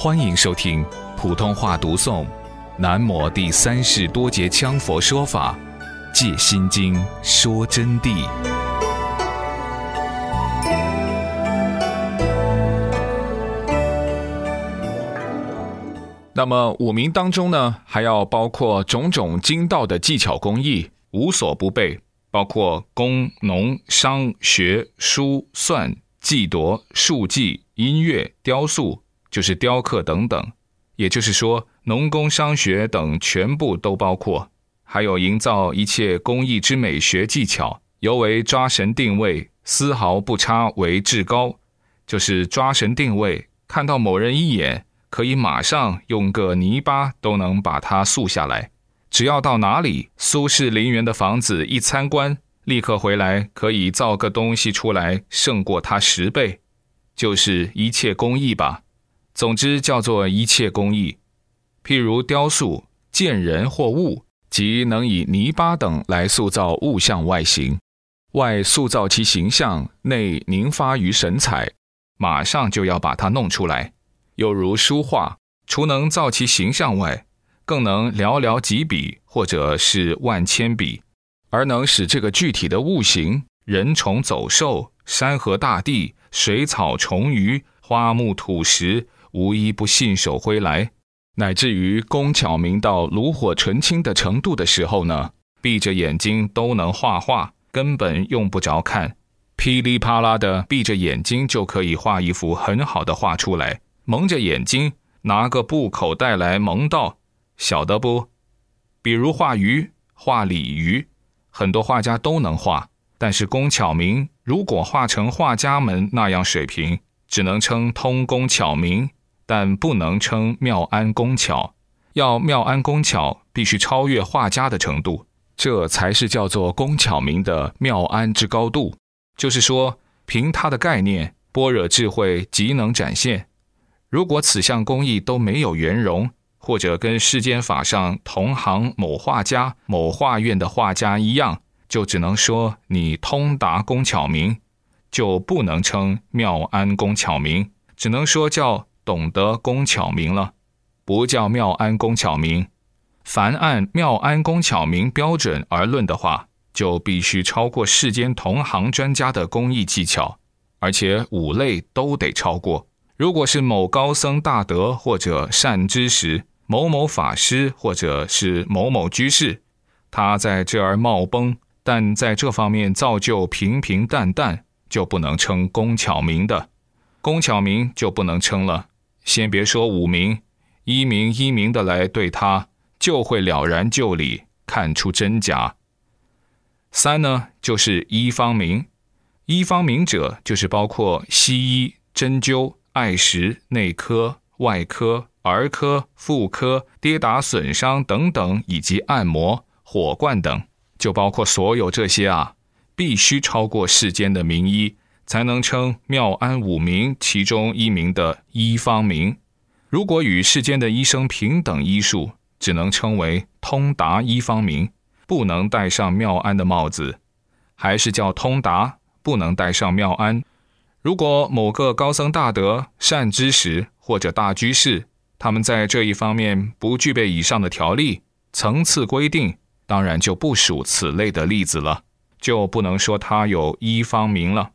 欢迎收听普通话读诵《南摩第三世多杰羌佛说法·借心经说真谛》。那么五名当中呢，还要包括种种经道的技巧工艺，无所不备，包括工、农、商、学、书、算、计夺、术技、音乐、雕塑。就是雕刻等等，也就是说，农工商学等全部都包括，还有营造一切工艺之美学技巧，尤为抓神定位，丝毫不差为至高。就是抓神定位，看到某人一眼，可以马上用个泥巴都能把他塑下来。只要到哪里，苏轼陵园的房子一参观，立刻回来可以造个东西出来，胜过他十倍。就是一切工艺吧。总之叫做一切工艺，譬如雕塑，见人或物，即能以泥巴等来塑造物象外形，外塑造其形象，内凝发于神采，马上就要把它弄出来。又如书画，除能造其形象外，更能寥寥几笔或者是万千笔，而能使这个具体的物形，人虫走兽、山河大地、水草虫鱼、花木土石。无一不信手挥来，乃至于工巧明到炉火纯青的程度的时候呢，闭着眼睛都能画画，根本用不着看，噼里啪啦的闭着眼睛就可以画一幅很好的画出来。蒙着眼睛拿个布口袋来蒙到，晓得不？比如画鱼、画鲤鱼，很多画家都能画，但是工巧明，如果画成画家们那样水平，只能称通工巧明。但不能称妙安工巧，要妙安工巧，必须超越画家的程度，这才是叫做工巧明的妙安之高度。就是说，凭他的概念，般若智慧即能展现。如果此项工艺都没有圆融，或者跟世间法上同行某画家、某画院的画家一样，就只能说你通达工巧明，就不能称妙安工巧明，只能说叫。懂得工巧明了，不叫妙安工巧明。凡按妙安工巧明标准而论的话，就必须超过世间同行专家的工艺技巧，而且五类都得超过。如果是某高僧大德或者善知识、某某法师或者是某某居士，他在这儿冒崩，但在这方面造就平平淡淡，就不能称工巧明的。工巧明就不能称了。先别说五名，一名一名的来对他，就会了然就理，看出真假。三呢，就是医方明，医方明者就是包括西医、针灸、艾石、内科、外科、儿科、妇科、跌打损伤等等，以及按摩、火罐等，就包括所有这些啊，必须超过世间的名医。才能称妙安五名其中一名的医方名。如果与世间的医生平等医术，只能称为通达医方名，不能戴上妙安的帽子，还是叫通达，不能戴上妙安。如果某个高僧大德、善知识或者大居士，他们在这一方面不具备以上的条例层次规定，当然就不属此类的例子了，就不能说他有医方名了。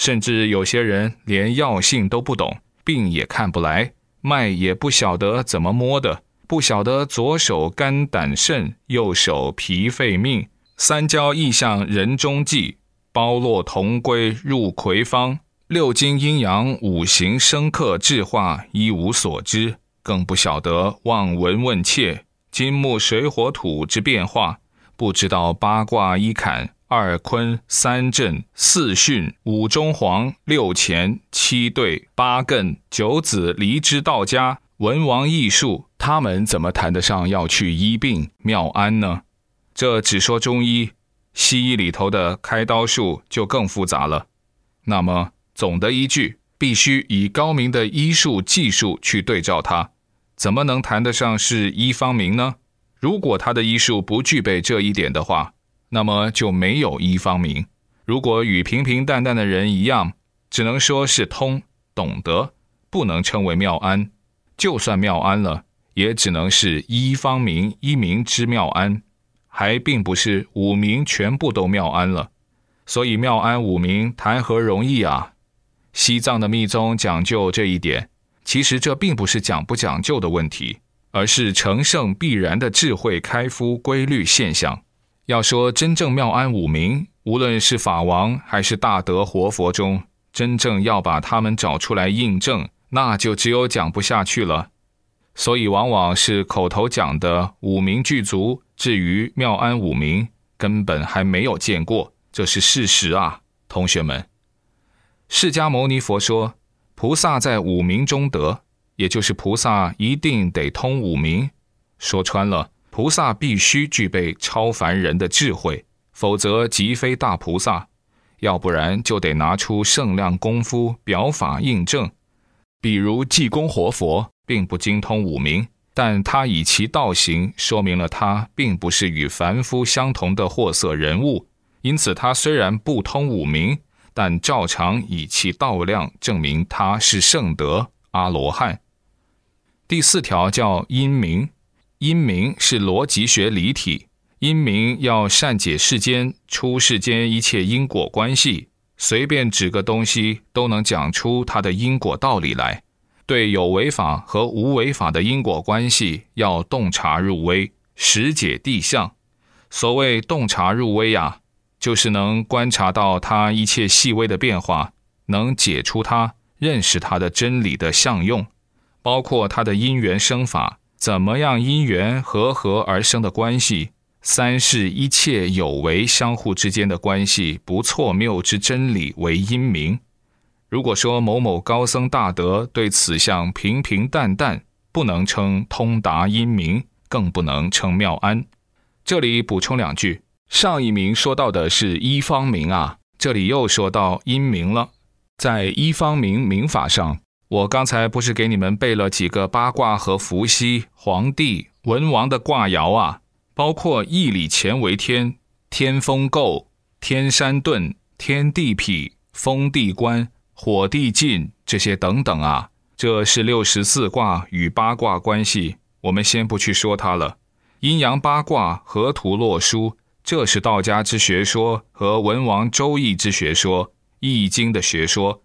甚至有些人连药性都不懂，病也看不来，脉也不晓得怎么摸的，不晓得左手肝胆肾，右手脾肺命，三焦意象人中计，包络同归入葵方，六经阴阳五行生克制化一无所知，更不晓得望闻问切金木水火土之变化，不知道八卦一坎。二坤三震四巽五中黄六乾七兑八艮九子离之道家文王艺术，他们怎么谈得上要去医病妙安呢？这只说中医，西医里头的开刀术就更复杂了。那么总的依据，必须以高明的医术技术去对照它，怎么能谈得上是医方明呢？如果他的医术不具备这一点的话。那么就没有一方明。如果与平平淡淡的人一样，只能说是通懂得，不能称为妙安。就算妙安了，也只能是一方明一明之妙安，还并不是五明全部都妙安了。所以妙安五明谈何容易啊！西藏的密宗讲究这一点，其实这并不是讲不讲究的问题，而是成圣必然的智慧开敷规律现象。要说真正妙安五明，无论是法王还是大德活佛中，真正要把他们找出来印证。那就只有讲不下去了，所以往往是口头讲的五名具足，至于妙安五名，根本还没有见过，这是事实啊，同学们。释迦牟尼佛说，菩萨在五明中得，也就是菩萨一定得通五明。说穿了，菩萨必须具备超凡人的智慧，否则即非大菩萨，要不然就得拿出圣量功夫表法印证。比如济公活佛并不精通五明，但他以其道行说明了他并不是与凡夫相同的货色人物，因此他虽然不通五明，但照常以其道量证明他是圣德阿罗汉。第四条叫因明，因明是逻辑学离体，因明要善解世间出世间一切因果关系。随便指个东西都能讲出它的因果道理来，对有为法和无为法的因果关系要洞察入微，识解地相。所谓洞察入微呀，就是能观察到它一切细微的变化，能解出它、认识它的真理的相用，包括它的因缘生法，怎么样因缘和合而生的关系。三是一切有为相互之间的关系不错谬之真理为因明。如果说某某高僧大德对此项平平淡淡，不能称通达因明，更不能称妙安。这里补充两句：上一名说到的是一方明啊，这里又说到因明了。在一方明明法上，我刚才不是给你们背了几个八卦和伏羲、皇帝、文王的卦爻啊？包括义理乾为天，天风姤，天山遁，天地痞，风地观，火地晋这些等等啊，这是六十四卦与八卦关系，我们先不去说它了。阴阳八卦河图洛书，这是道家之学说和文王周易之学说，易经的学说，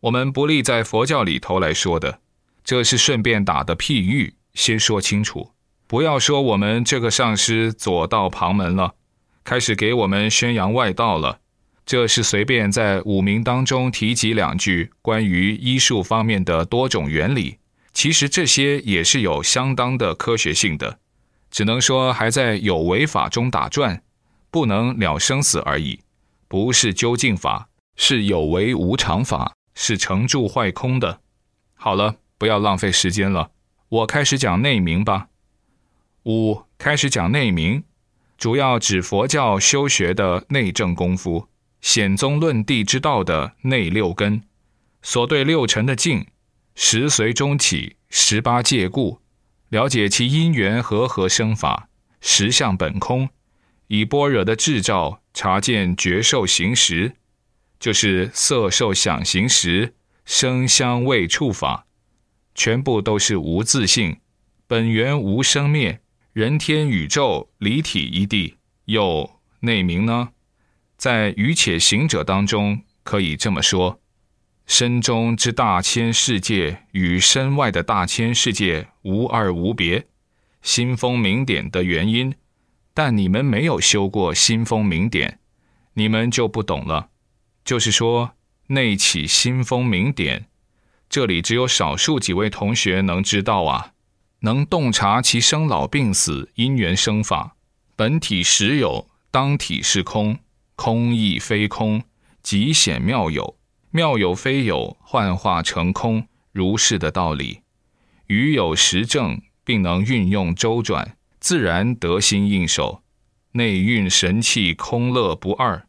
我们不立在佛教里头来说的，这是顺便打的譬喻，先说清楚。不要说我们这个上师左道旁门了，开始给我们宣扬外道了。这是随便在五名当中提及两句关于医术方面的多种原理，其实这些也是有相当的科学性的，只能说还在有为法中打转，不能了生死而已。不是究竟法，是有为无常法，是成住坏空的。好了，不要浪费时间了，我开始讲内明吧。五开始讲内明，主要指佛教修学的内证功夫，显宗论地之道的内六根，所对六尘的境，十随中起，十八界故，了解其因缘和合生法，实相本空，以般若的智照察见觉受行识，就是色受想行识，声香味触法，全部都是无自性，本源无生灭。人天宇宙离体一地，有内明呢。在愚且行者当中，可以这么说：身中之大千世界与身外的大千世界无二无别，心风明点的原因。但你们没有修过心风明点，你们就不懂了。就是说，内起心风明点，这里只有少数几位同学能知道啊。能洞察其生老病死因缘生法，本体实有，当体是空，空亦非空，极显妙有，妙有非有，幻化成空，如是的道理。余有实证，并能运用周转，自然得心应手。内蕴神气，空乐不二；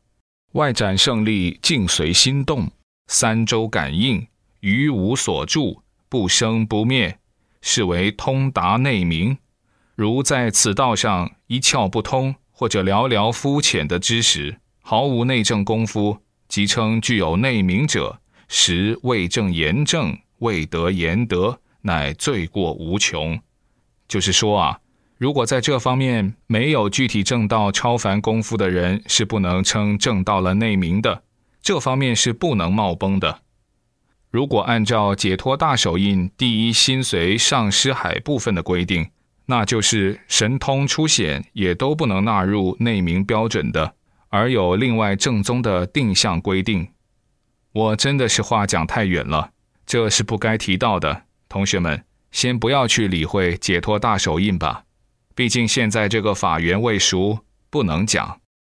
外展胜利，境随心动。三周感应，于无所住，不生不灭。是为通达内明，如在此道上一窍不通，或者寥寥肤浅的知识，毫无内证功夫，即称具有内明者，实未证言证，未得言德，乃罪过无穷。就是说啊，如果在这方面没有具体正道超凡功夫的人，是不能称正道了内明的。这方面是不能冒崩的。如果按照解脱大手印第一心随上师海部分的规定，那就是神通出显也都不能纳入内明标准的，而有另外正宗的定向规定。我真的是话讲太远了，这是不该提到的。同学们，先不要去理会解脱大手印吧，毕竟现在这个法缘未熟，不能讲。